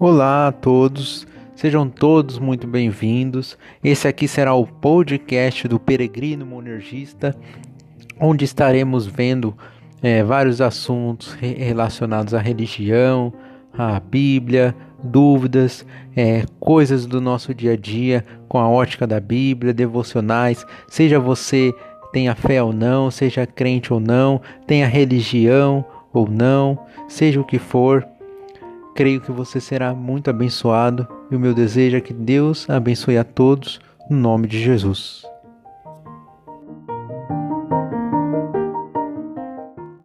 Olá a todos, sejam todos muito bem-vindos. Esse aqui será o podcast do Peregrino Monergista, onde estaremos vendo é, vários assuntos relacionados à religião, à Bíblia, dúvidas, é, coisas do nosso dia a dia com a ótica da Bíblia, devocionais, seja você tenha fé ou não, seja crente ou não, tenha religião ou não, seja o que for Creio que você será muito abençoado e o meu desejo é que Deus abençoe a todos, no nome de Jesus.